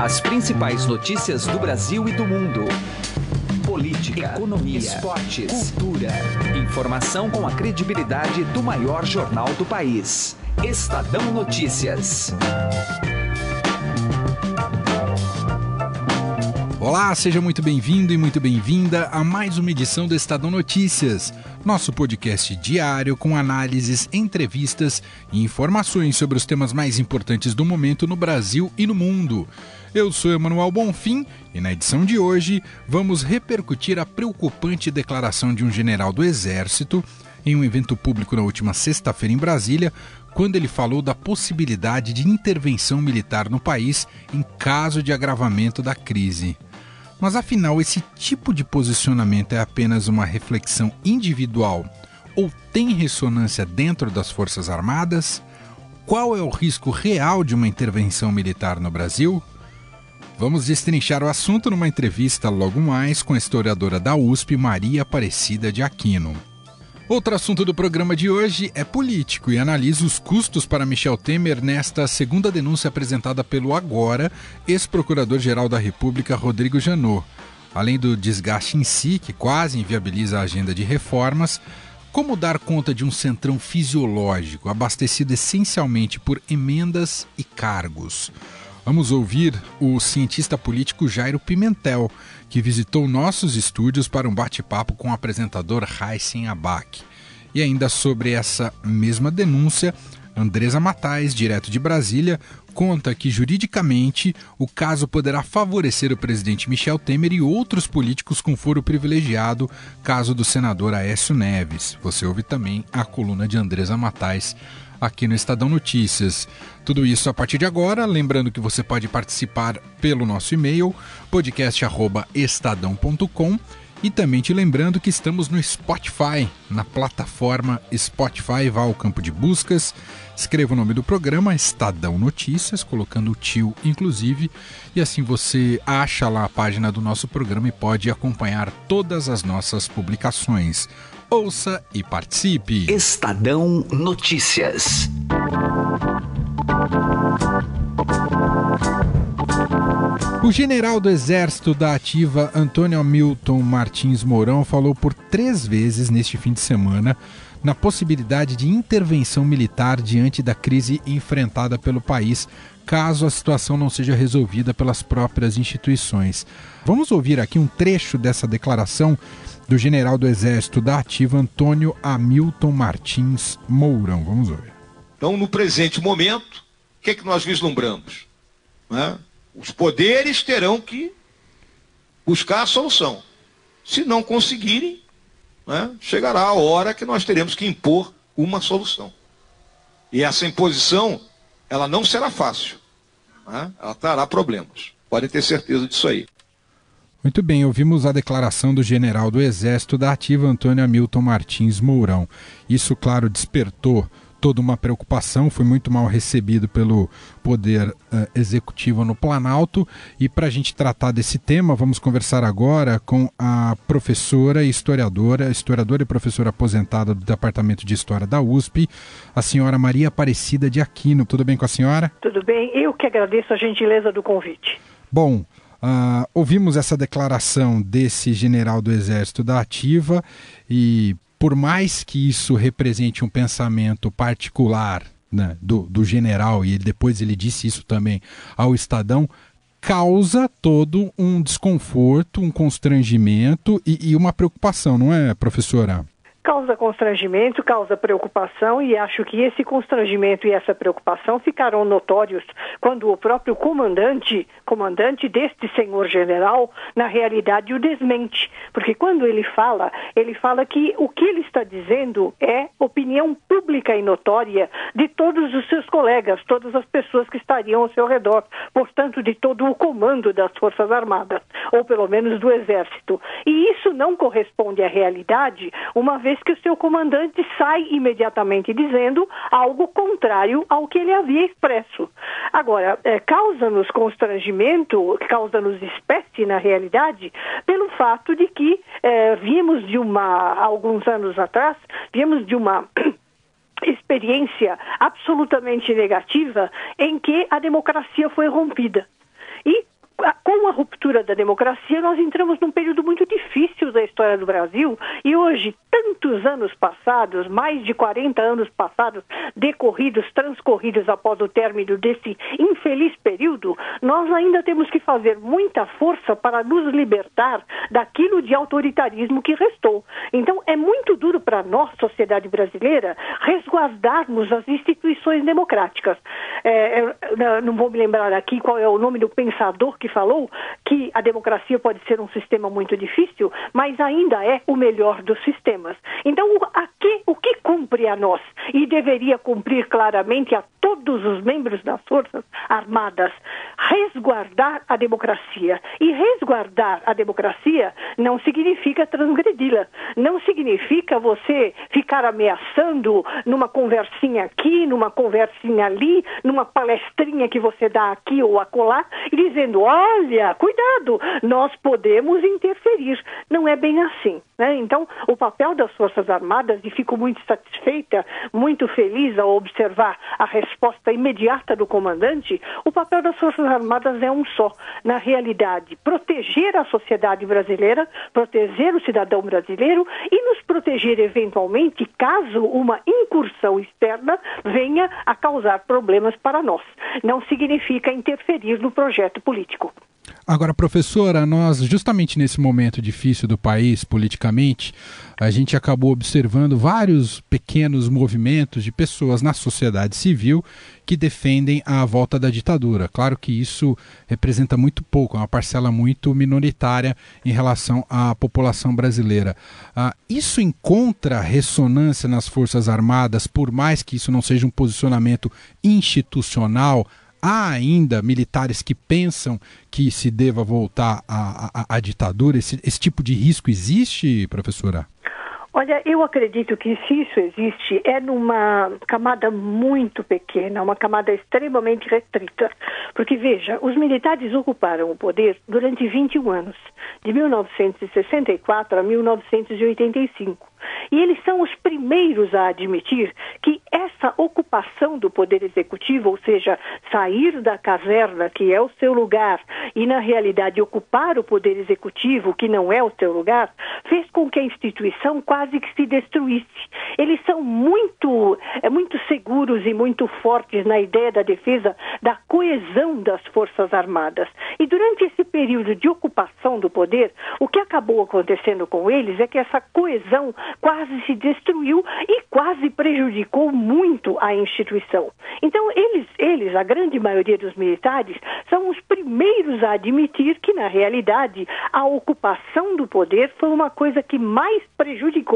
As principais notícias do Brasil e do mundo. Política, economia, esportes, cultura. Informação com a credibilidade do maior jornal do país. Estadão Notícias. Olá, seja muito bem-vindo e muito bem-vinda a mais uma edição do Estadão Notícias, nosso podcast diário com análises, entrevistas e informações sobre os temas mais importantes do momento no Brasil e no mundo. Eu sou Emanuel Bonfim e na edição de hoje vamos repercutir a preocupante declaração de um general do Exército em um evento público na última sexta-feira em Brasília, quando ele falou da possibilidade de intervenção militar no país em caso de agravamento da crise. Mas afinal, esse tipo de posicionamento é apenas uma reflexão individual ou tem ressonância dentro das Forças Armadas? Qual é o risco real de uma intervenção militar no Brasil? Vamos destrinchar o assunto numa entrevista logo mais com a historiadora da USP, Maria Aparecida de Aquino. Outro assunto do programa de hoje é político e analisa os custos para Michel Temer nesta segunda denúncia apresentada pelo agora ex-procurador-geral da República, Rodrigo Janot. Além do desgaste em si, que quase inviabiliza a agenda de reformas, como dar conta de um centrão fisiológico abastecido essencialmente por emendas e cargos? Vamos ouvir o cientista político Jairo Pimentel, que visitou nossos estúdios para um bate-papo com o apresentador Heisen Abac. E ainda sobre essa mesma denúncia, Andresa Matais, direto de Brasília, conta que juridicamente o caso poderá favorecer o presidente Michel Temer e outros políticos com foro privilegiado, caso do senador Aécio Neves. Você ouve também a coluna de Andresa Matais aqui no Estadão Notícias. Tudo isso a partir de agora, lembrando que você pode participar pelo nosso e-mail podcast@estadão.com e também te lembrando que estamos no Spotify, na plataforma Spotify, vá ao campo de buscas, escreva o nome do programa, Estadão Notícias, colocando o tio inclusive, e assim você acha lá a página do nosso programa e pode acompanhar todas as nossas publicações. Ouça e participe. Estadão Notícias. O general do Exército da Ativa, Antônio Hamilton Martins Mourão, falou por três vezes neste fim de semana na possibilidade de intervenção militar diante da crise enfrentada pelo país, caso a situação não seja resolvida pelas próprias instituições. Vamos ouvir aqui um trecho dessa declaração do general do Exército da Ativa, Antônio Hamilton Martins Mourão. Vamos ouvir. Então, no presente momento, o que, é que nós vislumbramos? Né? Os poderes terão que buscar a solução. Se não conseguirem, né, chegará a hora que nós teremos que impor uma solução. E essa imposição, ela não será fácil. Né? Ela trará problemas. Podem ter certeza disso aí. Muito bem, ouvimos a declaração do general do Exército da Ativa, Antônio Hamilton Martins Mourão. Isso, claro, despertou toda uma preocupação, foi muito mal recebido pelo Poder uh, Executivo no Planalto. E para a gente tratar desse tema, vamos conversar agora com a professora e historiadora, historiadora e professora aposentada do Departamento de História da USP, a senhora Maria Aparecida de Aquino. Tudo bem com a senhora? Tudo bem, eu que agradeço a gentileza do convite. Bom, Uh, ouvimos essa declaração desse general do Exército da Ativa e, por mais que isso represente um pensamento particular né, do, do general, e depois ele disse isso também ao Estadão, causa todo um desconforto, um constrangimento e, e uma preocupação, não é, professora? Causa constrangimento, causa preocupação e acho que esse constrangimento e essa preocupação ficarão notórios quando o próprio comandante, comandante deste senhor general, na realidade o desmente, porque quando ele fala, ele fala que o que ele está dizendo é opinião pública e notória de todos os seus colegas, todas as pessoas que estariam ao seu redor, portanto de todo o comando das Forças Armadas, ou pelo menos do Exército. E isso não corresponde à realidade, uma vez vez que o seu comandante sai imediatamente dizendo algo contrário ao que ele havia expresso. Agora, é, causa-nos constrangimento, causa-nos espécie na realidade, pelo fato de que é, vimos de uma, alguns anos atrás, vimos de uma experiência absolutamente negativa em que a democracia foi rompida. Com a ruptura da democracia, nós entramos num período muito difícil da história do Brasil e hoje, tantos anos passados, mais de 40 anos passados, decorridos, transcorridos após o término desse infeliz período, nós ainda temos que fazer muita força para nos libertar daquilo de autoritarismo que restou. Então, é muito duro para nós, sociedade brasileira, resguardarmos as instituições democráticas. É, é não vou me lembrar aqui qual é o nome do pensador que falou que a democracia pode ser um sistema muito difícil, mas ainda é o melhor dos sistemas. Então, o que cumpre a nós e deveria cumprir claramente a todos os membros das Forças Armadas resguardar a democracia. E resguardar a democracia não significa transgredi-la. Não significa você ficar ameaçando numa conversinha aqui, numa conversinha ali, numa palestrinha que você dá aqui ou acolá, e dizendo: olha, cuidado, nós podemos interferir. Não é bem assim. Né? Então, o papel das Forças Armadas, e fico muito satisfeita, muito feliz ao observar a resposta imediata do comandante, o papel das Forças Armadas é um só. Na realidade, proteger a sociedade brasileira, proteger o cidadão brasileiro e nos proteger eventualmente caso uma incursão externa venha a causar problemas para nós. Não significa interferir no projeto político. Agora, professora, nós, justamente nesse momento difícil do país, politicamente, a gente acabou observando vários pequenos movimentos de pessoas na sociedade civil que defendem a volta da ditadura. Claro que isso representa muito pouco, é uma parcela muito minoritária em relação à população brasileira. Ah, isso encontra ressonância nas Forças Armadas, por mais que isso não seja um posicionamento institucional há ainda militares que pensam que se deva voltar à, ditadura? Esse, esse tipo de risco existe, professora? Olha, eu acredito que se isso existe, é numa camada muito pequena, uma camada extremamente restrita. Porque, veja, os militares ocuparam o poder durante 21 anos, de 1964 a 1985. E eles são os primeiros a admitir que essa ocupação do poder executivo, ou seja, sair da caverna, que é o seu lugar, e na realidade ocupar o poder executivo, que não é o seu lugar, fez com que a instituição quase que se destruísse. Eles são muito, é, muito seguros e muito fortes na ideia da defesa da coesão das Forças Armadas. E durante esse período de ocupação do poder, o que acabou acontecendo com eles é que essa coesão quase se destruiu e quase prejudicou muito a instituição. Então, eles, eles, a grande maioria dos militares, são os primeiros a admitir que, na realidade, a ocupação do poder foi uma coisa que mais prejudicou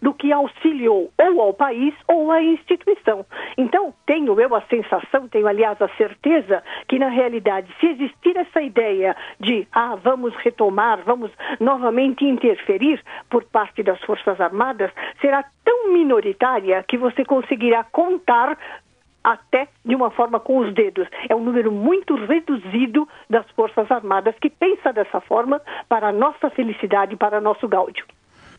do que auxiliou ou ao país ou à instituição. Então, tenho eu a sensação, tenho aliás a certeza, que na realidade, se existir essa ideia de, ah, vamos retomar, vamos novamente interferir por parte das Forças Armadas, Armadas será tão minoritária que você conseguirá contar até de uma forma com os dedos. É um número muito reduzido das Forças Armadas que pensa dessa forma para a nossa felicidade, para nosso gáudio.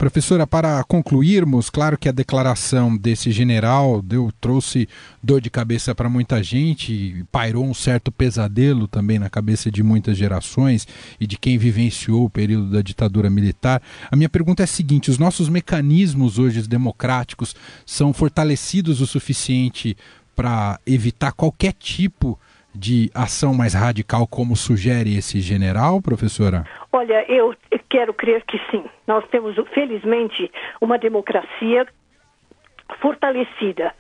Professora, para concluirmos, claro que a declaração desse general deu, trouxe dor de cabeça para muita gente, pairou um certo pesadelo também na cabeça de muitas gerações e de quem vivenciou o período da ditadura militar. A minha pergunta é a seguinte: os nossos mecanismos hoje democráticos são fortalecidos o suficiente para evitar qualquer tipo de de ação mais radical, como sugere esse general, professora? Olha, eu quero crer que sim. Nós temos, felizmente, uma democracia fortalecida.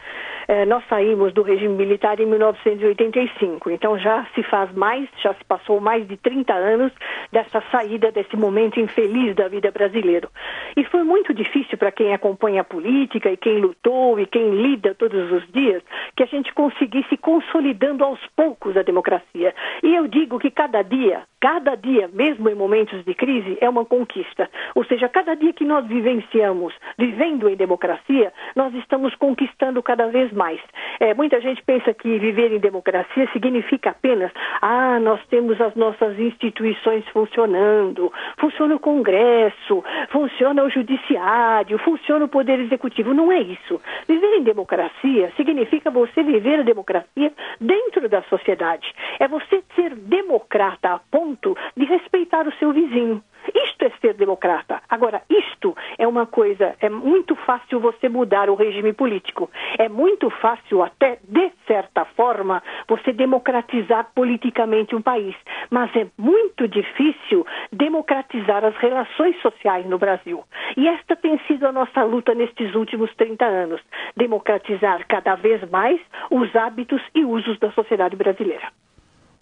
É, nós saímos do regime militar em 1985, então já se faz mais, já se passou mais de 30 anos dessa saída, desse momento infeliz da vida brasileira. E foi muito difícil para quem acompanha a política e quem lutou e quem lida todos os dias, que a gente conseguisse consolidando aos poucos a democracia. E eu digo que cada dia, cada dia, mesmo em momentos de crise, é uma conquista. Ou seja, cada dia que nós vivenciamos, vivendo em democracia, nós estamos conquistando cada vez mais. É, muita gente pensa que viver em democracia significa apenas, ah, nós temos as nossas instituições funcionando, funciona o Congresso, funciona o Judiciário, funciona o Poder Executivo. Não é isso. Viver em democracia significa você viver a democracia dentro da sociedade. É você ser democrata a ponto de respeitar o seu vizinho. Isto é ser democrata. Agora, isto é uma coisa, é muito fácil você mudar o regime político. É muito fácil, até de certa forma, você democratizar politicamente um país. Mas é muito difícil democratizar as relações sociais no Brasil. E esta tem sido a nossa luta nestes últimos 30 anos: democratizar cada vez mais os hábitos e usos da sociedade brasileira.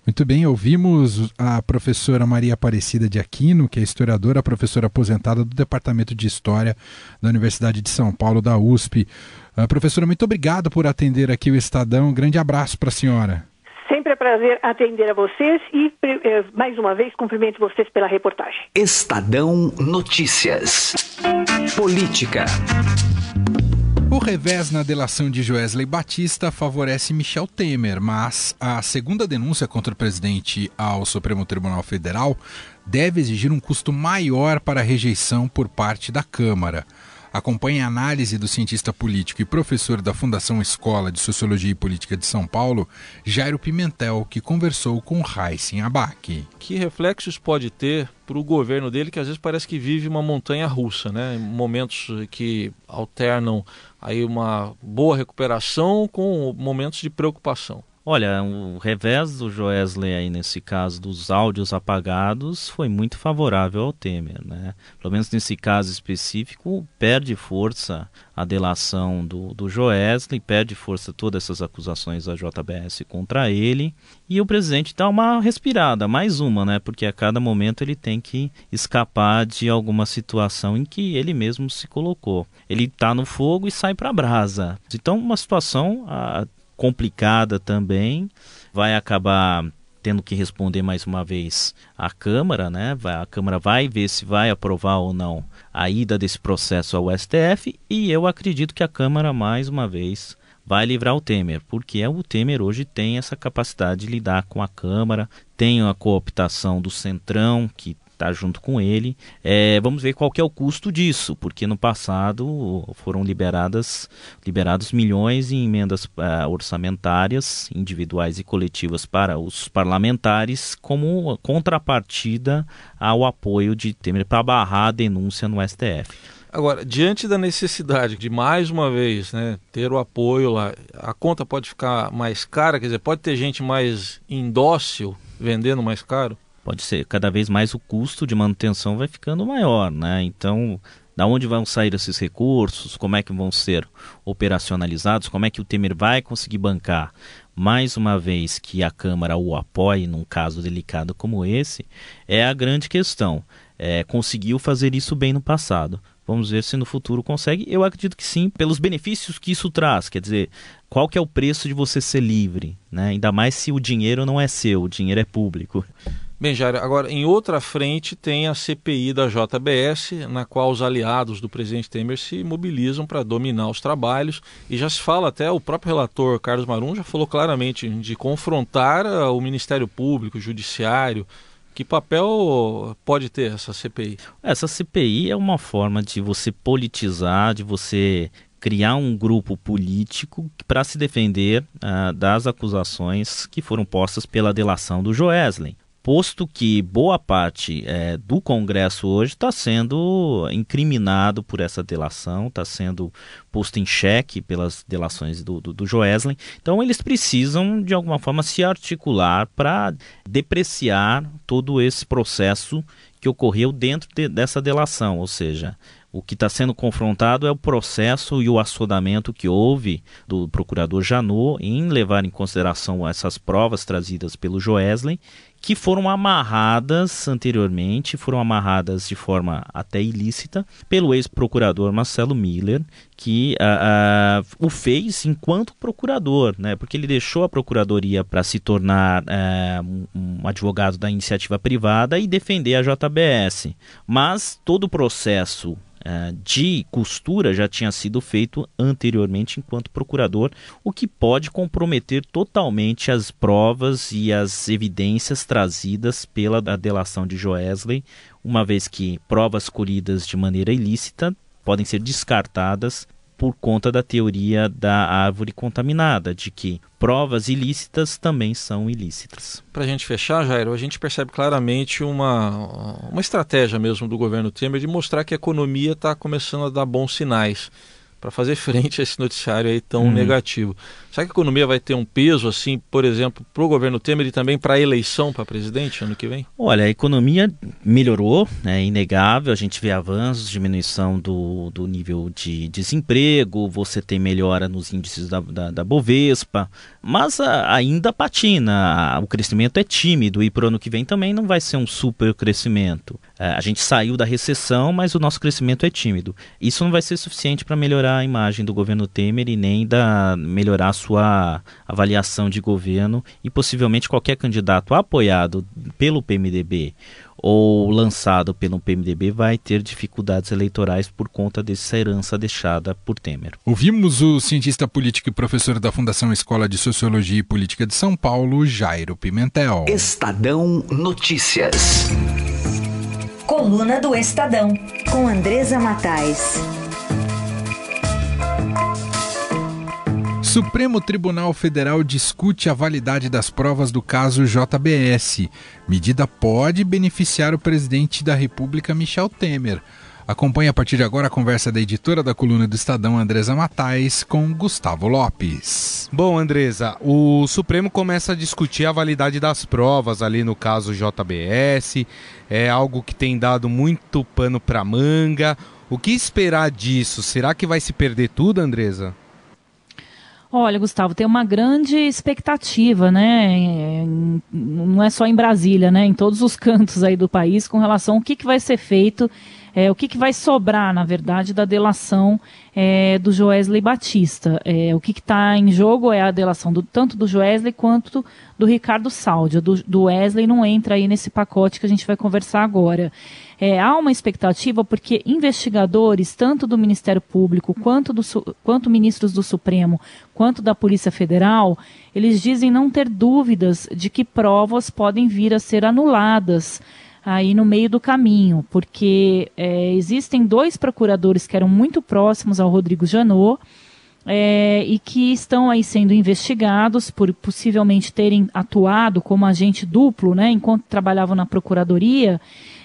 Muito bem, ouvimos a professora Maria Aparecida de Aquino, que é historiadora, professora aposentada do Departamento de História da Universidade de São Paulo, da USP. Uh, professora, muito obrigado por atender aqui o Estadão. Um grande abraço para a senhora. Sempre é prazer atender a vocês e, eh, mais uma vez, cumprimento vocês pela reportagem. Estadão Notícias. Política. O revés na delação de Joesley Batista favorece Michel Temer, mas a segunda denúncia contra o presidente ao Supremo Tribunal Federal deve exigir um custo maior para a rejeição por parte da Câmara. Acompanhe a análise do cientista político e professor da Fundação Escola de Sociologia e Política de São Paulo, Jairo Pimentel, que conversou com Raíssen Abac. Que reflexos pode ter para o governo dele, que às vezes parece que vive uma montanha russa, né? Momentos que alternam aí uma boa recuperação com momentos de preocupação. Olha, o revés do Joesley aí nesse caso dos áudios apagados foi muito favorável ao Temer, né? Pelo menos nesse caso específico, perde força a delação do, do Joesley, perde força todas essas acusações da JBS contra ele, e o presidente dá uma respirada, mais uma, né? Porque a cada momento ele tem que escapar de alguma situação em que ele mesmo se colocou. Ele está no fogo e sai para brasa. Então, uma situação a, complicada também, vai acabar tendo que responder mais uma vez à Câmara, né? A Câmara vai ver se vai aprovar ou não a ida desse processo ao STF e eu acredito que a Câmara mais uma vez vai livrar o Temer, porque é o Temer hoje tem essa capacidade de lidar com a Câmara, tem a cooptação do Centrão que está junto com ele. É, vamos ver qual que é o custo disso, porque no passado foram liberadas liberados milhões em emendas uh, orçamentárias individuais e coletivas para os parlamentares como contrapartida ao apoio de Temer para barrar a denúncia no STF. Agora, diante da necessidade de mais uma vez né, ter o apoio lá, a conta pode ficar mais cara, quer dizer, pode ter gente mais indócil vendendo mais caro? Pode ser cada vez mais o custo de manutenção vai ficando maior, né? Então, da onde vão sair esses recursos? Como é que vão ser operacionalizados? Como é que o Temer vai conseguir bancar? Mais uma vez que a Câmara o apoie num caso delicado como esse, é a grande questão. É, conseguiu fazer isso bem no passado. Vamos ver se no futuro consegue. Eu acredito que sim, pelos benefícios que isso traz. Quer dizer, qual que é o preço de você ser livre? Né? Ainda mais se o dinheiro não é seu, o dinheiro é público. Bem, Jair, agora em outra frente tem a CPI da JBS, na qual os aliados do presidente Temer se mobilizam para dominar os trabalhos e já se fala até, o próprio relator Carlos Marum já falou claramente de confrontar ah, o Ministério Público, o Judiciário. Que papel pode ter essa CPI? Essa CPI é uma forma de você politizar, de você criar um grupo político para se defender uh, das acusações que foram postas pela delação do Joesley posto que boa parte é, do Congresso hoje está sendo incriminado por essa delação, está sendo posto em xeque pelas delações do, do, do Joesley. Então, eles precisam, de alguma forma, se articular para depreciar todo esse processo que ocorreu dentro de, dessa delação, ou seja, o que está sendo confrontado é o processo e o assodamento que houve do procurador Janot em levar em consideração essas provas trazidas pelo Joesley que foram amarradas anteriormente, foram amarradas de forma até ilícita pelo ex-procurador Marcelo Miller, que uh, uh, o fez enquanto procurador, né? Porque ele deixou a procuradoria para se tornar uh, um advogado da iniciativa privada e defender a JBS. Mas todo o processo uh, de costura já tinha sido feito anteriormente enquanto procurador, o que pode comprometer totalmente as provas e as evidências trazidas pela delação de Joesley, uma vez que provas colhidas de maneira ilícita podem ser descartadas por conta da teoria da árvore contaminada, de que provas ilícitas também são ilícitas. Para a gente fechar, Jairo, a gente percebe claramente uma, uma estratégia mesmo do governo Temer de mostrar que a economia está começando a dar bons sinais para fazer frente a esse noticiário aí tão uhum. negativo. Será que a economia vai ter um peso, assim, por exemplo, para o governo Temer e também para a eleição para presidente ano que vem? Olha, a economia melhorou, é inegável, a gente vê avanços, diminuição do, do nível de desemprego, você tem melhora nos índices da, da, da Bovespa, mas a, ainda patina, o crescimento é tímido e para o ano que vem também não vai ser um super crescimento. É, a gente saiu da recessão, mas o nosso crescimento é tímido. Isso não vai ser suficiente para melhorar a imagem do governo Temer e nem da, melhorar a sua avaliação de governo e possivelmente qualquer candidato apoiado pelo PMDB ou lançado pelo PMDB vai ter dificuldades eleitorais por conta dessa herança deixada por Temer. Ouvimos o cientista político e professor da Fundação Escola de Sociologia e Política de São Paulo, Jairo Pimentel. Estadão Notícias. Coluna do Estadão, com Andresa Matais. Supremo Tribunal Federal discute a validade das provas do caso JBS. Medida pode beneficiar o presidente da República, Michel Temer. Acompanhe a partir de agora a conversa da editora da coluna do Estadão, Andresa Matais, com Gustavo Lopes. Bom, Andresa, o Supremo começa a discutir a validade das provas ali no caso JBS. É algo que tem dado muito pano para manga. O que esperar disso? Será que vai se perder tudo, Andresa? Olha, Gustavo, tem uma grande expectativa, né? Não é só em Brasília, né? Em todos os cantos aí do país com relação ao que, que vai ser feito é, o que, que, vai sobrar, na verdade, da delação é, do Joesley Batista. É, o que está em jogo é a delação do, tanto do Joesley quanto do Ricardo Saldi. Do, do Wesley não entra aí nesse pacote que a gente vai conversar agora. É, há uma expectativa porque investigadores, tanto do Ministério Público, quanto, do, quanto ministros do Supremo, quanto da Polícia Federal, eles dizem não ter dúvidas de que provas podem vir a ser anuladas aí no meio do caminho, porque é, existem dois procuradores que eram muito próximos ao Rodrigo Janot é, e que estão aí sendo investigados por possivelmente terem atuado como agente duplo, né, enquanto trabalhavam na procuradoria.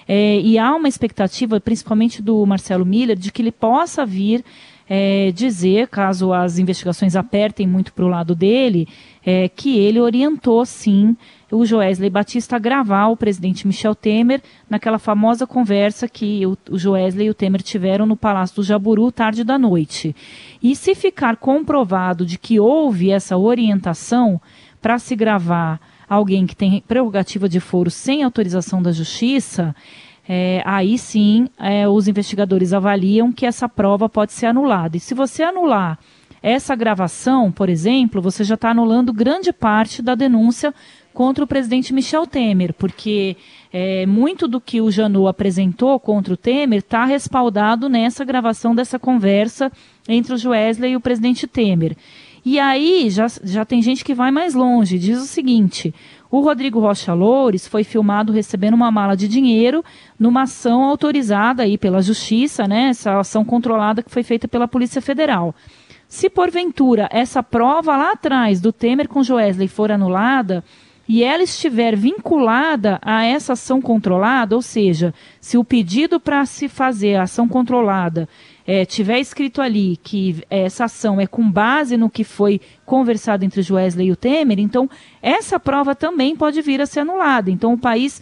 É, e há uma expectativa, principalmente do Marcelo Miller, de que ele possa vir é, dizer, caso as investigações apertem muito para o lado dele, é, que ele orientou sim o Joesley Batista a gravar o presidente Michel Temer naquela famosa conversa que o, o Joesley e o Temer tiveram no Palácio do Jaburu tarde da noite. E se ficar comprovado de que houve essa orientação para se gravar alguém que tem prerrogativa de foro sem autorização da justiça, é, aí sim é, os investigadores avaliam que essa prova pode ser anulada. E se você anular essa gravação, por exemplo, você já está anulando grande parte da denúncia contra o presidente Michel Temer, porque é, muito do que o Janot apresentou contra o Temer está respaldado nessa gravação dessa conversa entre o Joesley e o presidente Temer. E aí já, já tem gente que vai mais longe, diz o seguinte: o Rodrigo Rocha Loures foi filmado recebendo uma mala de dinheiro numa ação autorizada aí pela Justiça, né? Essa ação controlada que foi feita pela Polícia Federal. Se porventura essa prova lá atrás do Temer com Joesley for anulada, e ela estiver vinculada a essa ação controlada, ou seja, se o pedido para se fazer a ação controlada é, tiver escrito ali que essa ação é com base no que foi conversado entre o Joesley e o Temer, então essa prova também pode vir a ser anulada. Então o país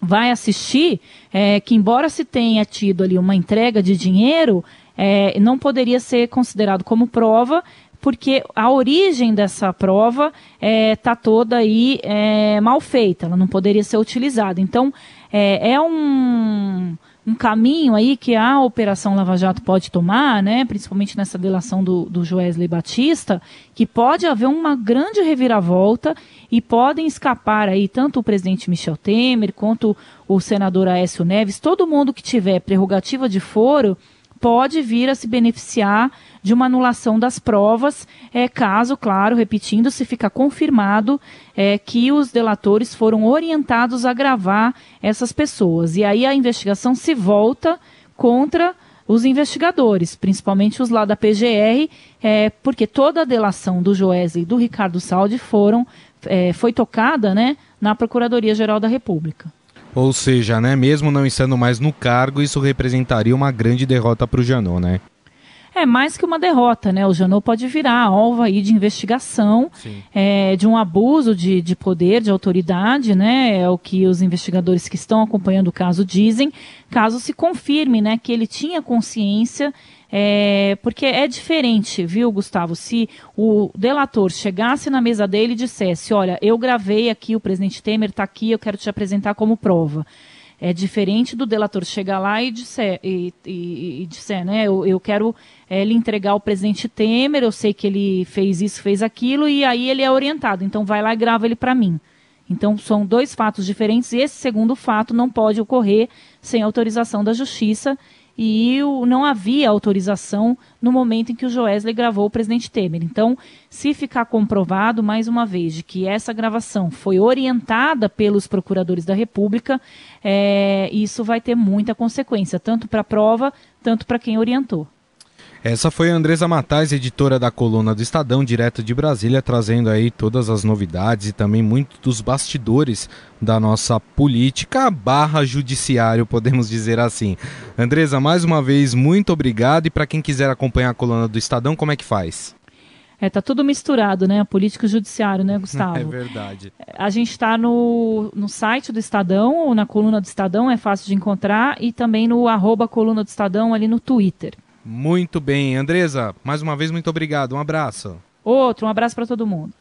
vai assistir é, que, embora se tenha tido ali uma entrega de dinheiro, é, não poderia ser considerado como prova porque a origem dessa prova está é, tá toda aí é, mal feita, ela não poderia ser utilizada. Então, é, é um, um, caminho aí que a Operação Lava Jato pode tomar, né, principalmente nessa delação do, do Joesley Batista, que pode haver uma grande reviravolta e podem escapar aí tanto o presidente Michel Temer quanto o senador Aécio Neves, todo mundo que tiver prerrogativa de foro pode vir a se beneficiar de uma anulação das provas, é, caso, claro, repetindo, se ficar confirmado é, que os delatores foram orientados a gravar essas pessoas. E aí a investigação se volta contra os investigadores, principalmente os lá da PGR, é, porque toda a delação do Joesley e do Ricardo Saldi foram, é, foi tocada né, na Procuradoria-Geral da República. Ou seja, né, mesmo não estando mais no cargo, isso representaria uma grande derrota para o Janot, né? É mais que uma derrota, né? O Janot pode virar alvo aí de investigação, é, de um abuso de, de poder, de autoridade, né? É o que os investigadores que estão acompanhando o caso dizem, caso se confirme, né, que ele tinha consciência é, porque é diferente, viu, Gustavo? Se o delator chegasse na mesa dele e dissesse: Olha, eu gravei aqui, o presidente Temer está aqui, eu quero te apresentar como prova. É diferente do delator chegar lá e disser, e, e, e disser né, eu, eu quero é, lhe entregar o presidente Temer, eu sei que ele fez isso, fez aquilo, e aí ele é orientado, então vai lá e grava ele para mim. Então são dois fatos diferentes e esse segundo fato não pode ocorrer sem autorização da justiça e o, não havia autorização no momento em que o Joesley gravou o presidente Temer. Então, se ficar comprovado, mais uma vez, de que essa gravação foi orientada pelos procuradores da República, é, isso vai ter muita consequência, tanto para a prova, tanto para quem orientou. Essa foi a Andresa Matais, editora da coluna do Estadão, direto de Brasília, trazendo aí todas as novidades e também muito dos bastidores da nossa política barra judiciário, podemos dizer assim. Andresa, mais uma vez, muito obrigado. E para quem quiser acompanhar a coluna do Estadão, como é que faz? É, tá tudo misturado, né? Político e judiciário, né, Gustavo? É verdade. A gente está no, no site do Estadão, ou na coluna do Estadão, é fácil de encontrar, e também no arroba coluna do Estadão ali no Twitter. Muito bem. Andresa, mais uma vez, muito obrigado. Um abraço. Outro, um abraço para todo mundo.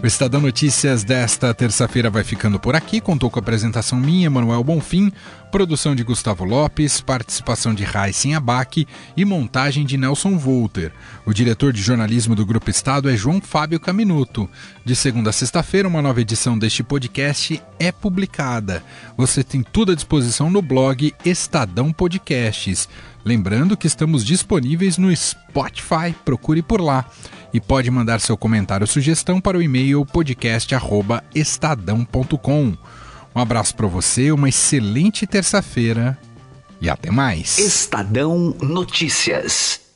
O Estadão Notícias desta terça-feira vai ficando por aqui. Contou com a apresentação minha, Manuel Bonfim, produção de Gustavo Lopes, participação de Raíssen Abac e montagem de Nelson Volter. O diretor de jornalismo do Grupo Estado é João Fábio Caminuto. De segunda a sexta-feira, uma nova edição deste podcast é publicada. Você tem tudo à disposição no blog Estadão Podcasts. Lembrando que estamos disponíveis no Spotify, procure por lá. E pode mandar seu comentário ou sugestão para o e-mail podcast@estadão.com. Um abraço para você, uma excelente terça-feira e até mais. Estadão Notícias.